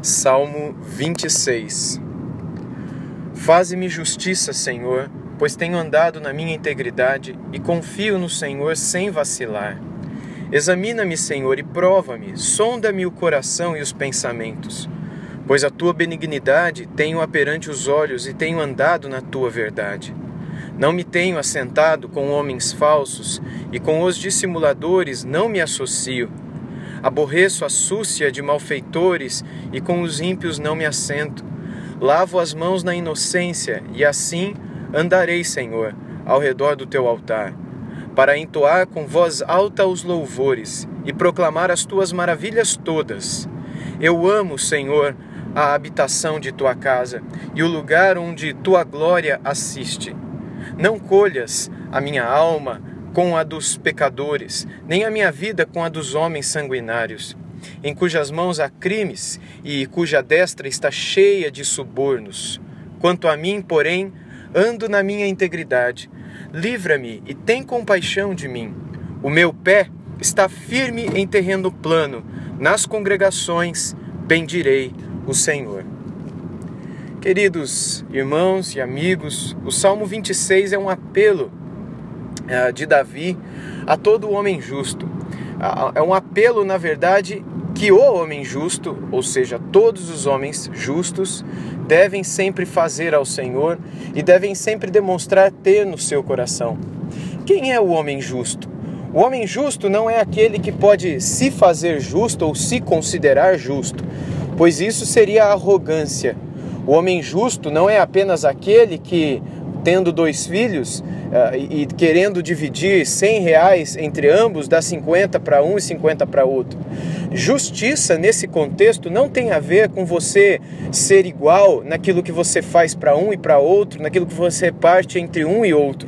Salmo 26 Faze-me justiça, Senhor, pois tenho andado na minha integridade e confio no Senhor sem vacilar. Examina-me, Senhor, e prova-me, sonda-me o coração e os pensamentos, pois a tua benignidade tenho perante os olhos e tenho andado na tua verdade. Não me tenho assentado com homens falsos e com os dissimuladores não me associo Aborreço a súcia de malfeitores e com os ímpios não me assento. Lavo as mãos na inocência e assim andarei, Senhor, ao redor do teu altar, para entoar com voz alta os louvores e proclamar as tuas maravilhas todas. Eu amo, Senhor, a habitação de tua casa e o lugar onde tua glória assiste. Não colhas a minha alma com a dos pecadores, nem a minha vida com a dos homens sanguinários, em cujas mãos há crimes e cuja destra está cheia de subornos. Quanto a mim, porém, ando na minha integridade. Livra-me e tem compaixão de mim. O meu pé está firme em terreno plano, nas congregações bendirei o Senhor. Queridos irmãos e amigos, o Salmo 26 é um apelo de Davi a todo homem justo. É um apelo, na verdade, que o homem justo, ou seja, todos os homens justos, devem sempre fazer ao Senhor e devem sempre demonstrar ter no seu coração. Quem é o homem justo? O homem justo não é aquele que pode se fazer justo ou se considerar justo, pois isso seria arrogância. O homem justo não é apenas aquele que, tendo dois filhos, uh, e, querendo dividir 100 reais entre ambos, dá 50 para um e 50 para outro. Justiça nesse contexto não tem a ver com você ser igual naquilo que você faz para um e para outro, naquilo que você parte entre um e outro.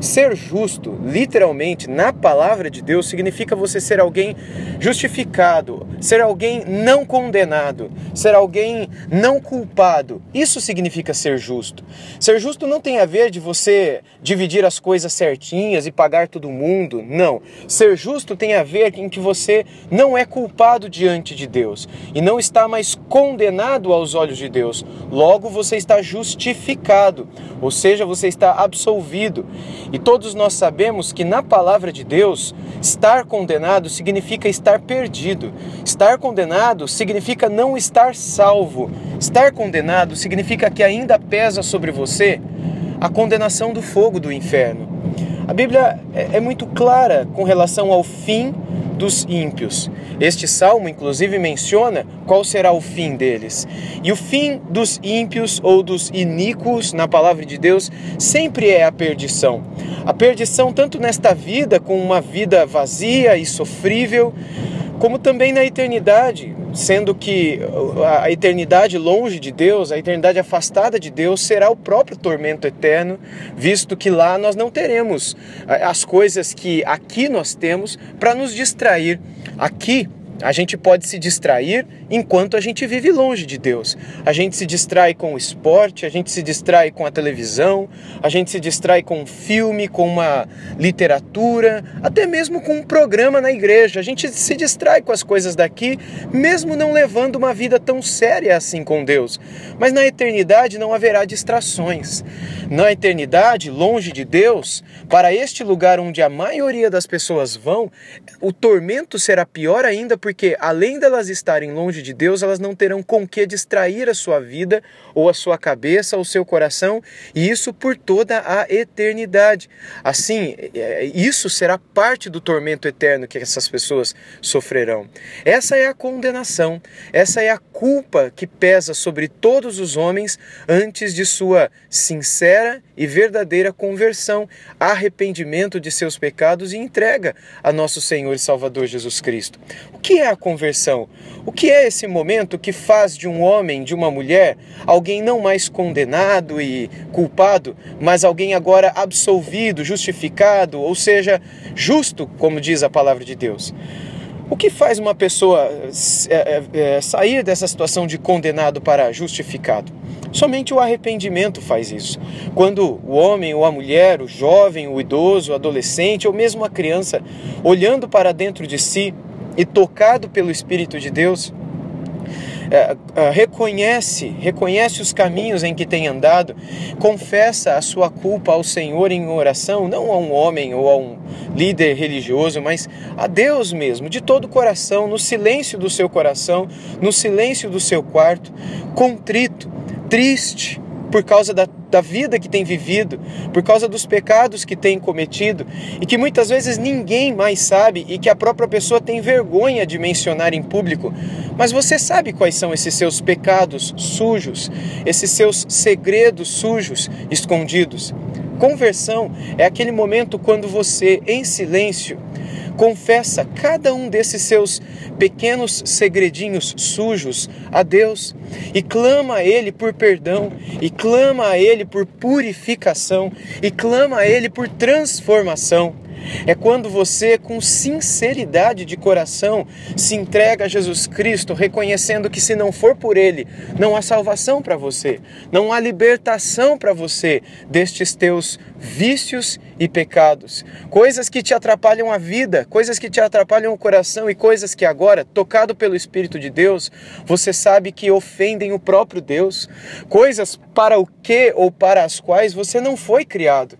Ser justo, literalmente, na palavra de Deus, significa você ser alguém justificado, ser alguém não condenado, ser alguém não culpado. Isso significa ser justo. Ser justo não tem a ver de você dividir as coisas certinhas e pagar todo mundo. Não. Ser justo tem a ver em que você não é culpado diante de Deus e não está mais condenado aos olhos de Deus. Logo, você está justificado, ou seja, você está absolvido. E todos nós sabemos que na palavra de Deus, estar condenado significa estar perdido. Estar condenado significa não estar salvo. Estar condenado significa que ainda pesa sobre você a condenação do fogo do inferno. A Bíblia é, é muito clara com relação ao fim dos ímpios. Este salmo, inclusive, menciona qual será o fim deles. E o fim dos ímpios ou dos iníquos, na palavra de Deus, sempre é a perdição. A perdição, tanto nesta vida, com uma vida vazia e sofrível, como também na eternidade, sendo que a eternidade longe de Deus, a eternidade afastada de Deus, será o próprio tormento eterno, visto que lá nós não teremos as coisas que aqui nós temos para nos distrair. Aqui a gente pode se distrair enquanto a gente vive longe de Deus. A gente se distrai com o esporte, a gente se distrai com a televisão, a gente se distrai com um filme, com uma literatura, até mesmo com um programa na igreja. A gente se distrai com as coisas daqui, mesmo não levando uma vida tão séria assim com Deus. Mas na eternidade não haverá distrações. Na eternidade, longe de Deus, para este lugar onde a maioria das pessoas vão, o tormento será pior ainda porque além delas estarem longe de Deus, elas não terão com que distrair a sua vida ou a sua cabeça ou seu coração, e isso por toda a eternidade. Assim, é, isso será parte do tormento eterno que essas pessoas sofrerão. Essa é a condenação, essa é a culpa que pesa sobre todos os homens antes de sua sincera e verdadeira conversão, arrependimento de seus pecados e entrega a nosso Senhor e Salvador Jesus Cristo. O que é a conversão? O que é esse momento que faz de um homem, de uma mulher, alguém não mais condenado e culpado, mas alguém agora absolvido, justificado, ou seja, justo, como diz a palavra de Deus? O que faz uma pessoa é, é, é, sair dessa situação de condenado para justificado? Somente o arrependimento faz isso. Quando o homem ou a mulher, o jovem, o idoso, o adolescente ou mesmo a criança, olhando para dentro de si, e tocado pelo Espírito de Deus, reconhece, reconhece os caminhos em que tem andado, confessa a sua culpa ao Senhor em oração, não a um homem ou a um líder religioso, mas a Deus mesmo, de todo o coração, no silêncio do seu coração, no silêncio do seu quarto, contrito, triste, por causa da, da vida que tem vivido, por causa dos pecados que tem cometido e que muitas vezes ninguém mais sabe e que a própria pessoa tem vergonha de mencionar em público. Mas você sabe quais são esses seus pecados sujos, esses seus segredos sujos escondidos. Conversão é aquele momento quando você, em silêncio, confessa cada um desses seus pequenos segredinhos sujos a Deus e clama a Ele por perdão, e clama a Ele por purificação, e clama a Ele por transformação. É quando você, com sinceridade de coração, se entrega a Jesus Cristo, reconhecendo que se não for por Ele, não há salvação para você, não há libertação para você destes teus vícios e pecados, coisas que te atrapalham a vida, coisas que te atrapalham o coração e coisas que agora, tocado pelo Espírito de Deus, você sabe que ofendem o próprio Deus, coisas para o que ou para as quais você não foi criado.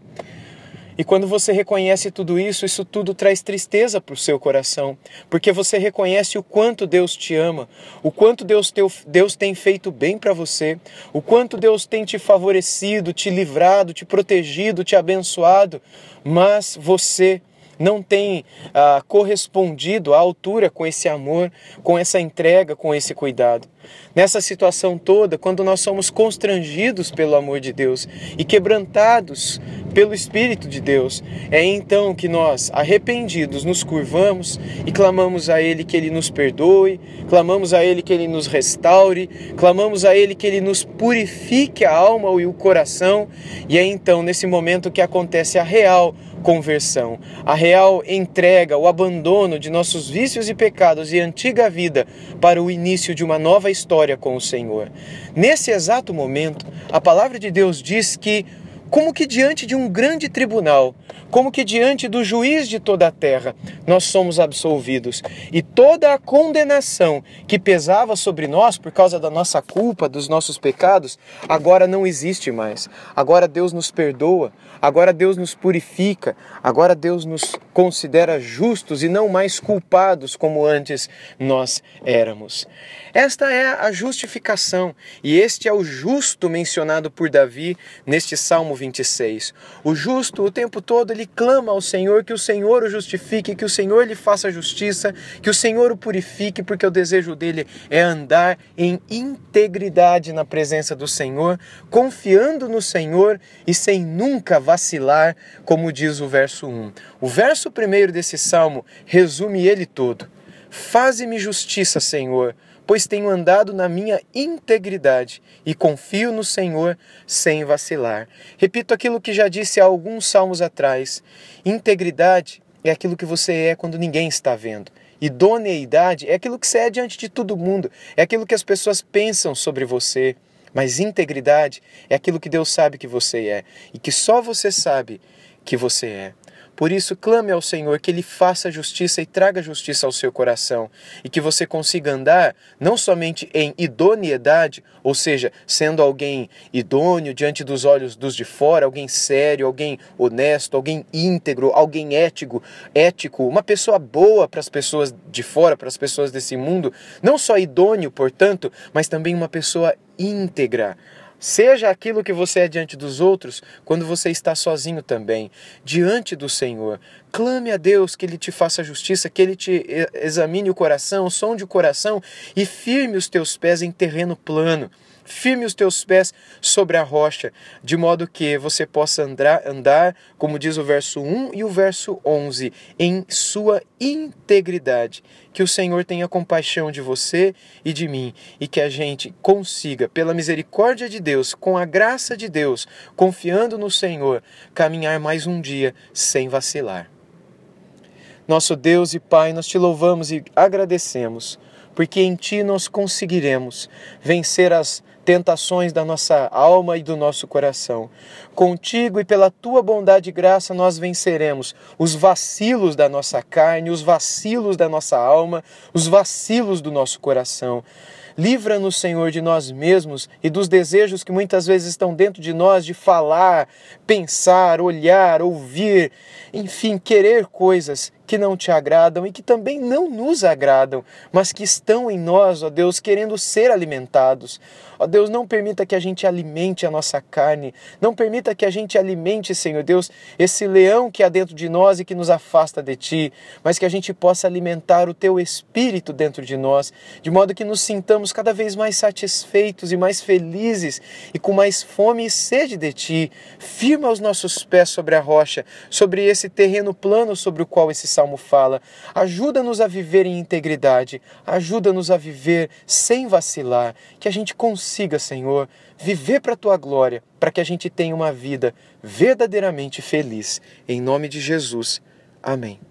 E quando você reconhece tudo isso, isso tudo traz tristeza para o seu coração, porque você reconhece o quanto Deus te ama, o quanto Deus, teu, Deus tem feito bem para você, o quanto Deus tem te favorecido, te livrado, te protegido, te abençoado, mas você não tem ah, correspondido à altura com esse amor, com essa entrega, com esse cuidado. Nessa situação toda, quando nós somos constrangidos pelo amor de Deus e quebrantados pelo Espírito de Deus, é então que nós, arrependidos, nos curvamos e clamamos a Ele que Ele nos perdoe, clamamos a Ele que Ele nos restaure, clamamos a Ele que Ele nos purifique a alma e o coração, e é então nesse momento que acontece a real conversão, a real entrega, o abandono de nossos vícios e pecados e antiga vida para o início de uma nova história com o Senhor. Nesse exato momento, a palavra de Deus diz que como que diante de um grande tribunal, como que diante do juiz de toda a terra, nós somos absolvidos. E toda a condenação que pesava sobre nós por causa da nossa culpa, dos nossos pecados, agora não existe mais. Agora Deus nos perdoa, agora Deus nos purifica, agora Deus nos considera justos e não mais culpados como antes nós éramos. Esta é a justificação, e este é o justo mencionado por Davi neste Salmo 26. O justo, o tempo todo, ele clama ao Senhor que o Senhor o justifique, que o Senhor lhe faça justiça, que o Senhor o purifique, porque o desejo dele é andar em integridade na presença do Senhor, confiando no Senhor e sem nunca vacilar, como diz o verso 1. O verso primeiro desse salmo resume ele todo. Faze-me justiça, Senhor pois tenho andado na minha integridade e confio no Senhor sem vacilar. Repito aquilo que já disse há alguns salmos atrás: integridade é aquilo que você é quando ninguém está vendo. Idoneidade é aquilo que você é diante de todo mundo, é aquilo que as pessoas pensam sobre você. Mas integridade é aquilo que Deus sabe que você é e que só você sabe que você é. Por isso, clame ao Senhor que Ele faça justiça e traga justiça ao seu coração, e que você consiga andar não somente em idoneidade, ou seja, sendo alguém idôneo diante dos olhos dos de fora, alguém sério, alguém honesto, alguém íntegro, alguém ético, ético, uma pessoa boa para as pessoas de fora, para as pessoas desse mundo, não só idôneo, portanto, mas também uma pessoa íntegra, Seja aquilo que você é diante dos outros quando você está sozinho também, diante do Senhor. Clame a Deus que Ele te faça justiça, que Ele te examine o coração, sonde o coração e firme os teus pés em terreno plano firme os teus pés sobre a rocha, de modo que você possa andar, andar, como diz o verso 1 e o verso 11, em sua integridade. Que o Senhor tenha compaixão de você e de mim, e que a gente consiga, pela misericórdia de Deus, com a graça de Deus, confiando no Senhor, caminhar mais um dia sem vacilar. Nosso Deus e Pai, nós te louvamos e agradecemos, porque em Ti nós conseguiremos vencer as tentações da nossa alma e do nosso coração. Contigo e pela tua bondade e graça nós venceremos os vacilos da nossa carne, os vacilos da nossa alma, os vacilos do nosso coração. Livra-nos, Senhor, de nós mesmos e dos desejos que muitas vezes estão dentro de nós de falar, pensar, olhar, ouvir, enfim, querer coisas que não te agradam e que também não nos agradam, mas que estão em nós, ó Deus, querendo ser alimentados. Ó Deus, não permita que a gente alimente a nossa carne, não permita que a gente alimente, Senhor Deus, esse leão que há dentro de nós e que nos afasta de ti, mas que a gente possa alimentar o teu espírito dentro de nós, de modo que nos sintamos cada vez mais satisfeitos e mais felizes e com mais fome e sede de ti. Firma os nossos pés sobre a rocha, sobre esse terreno plano sobre o qual esse salmo fala. Ajuda-nos a viver em integridade, ajuda-nos a viver sem vacilar, que a gente consiga, Senhor, viver para a tua glória, para que a gente tenha uma vida verdadeiramente feliz. Em nome de Jesus. Amém.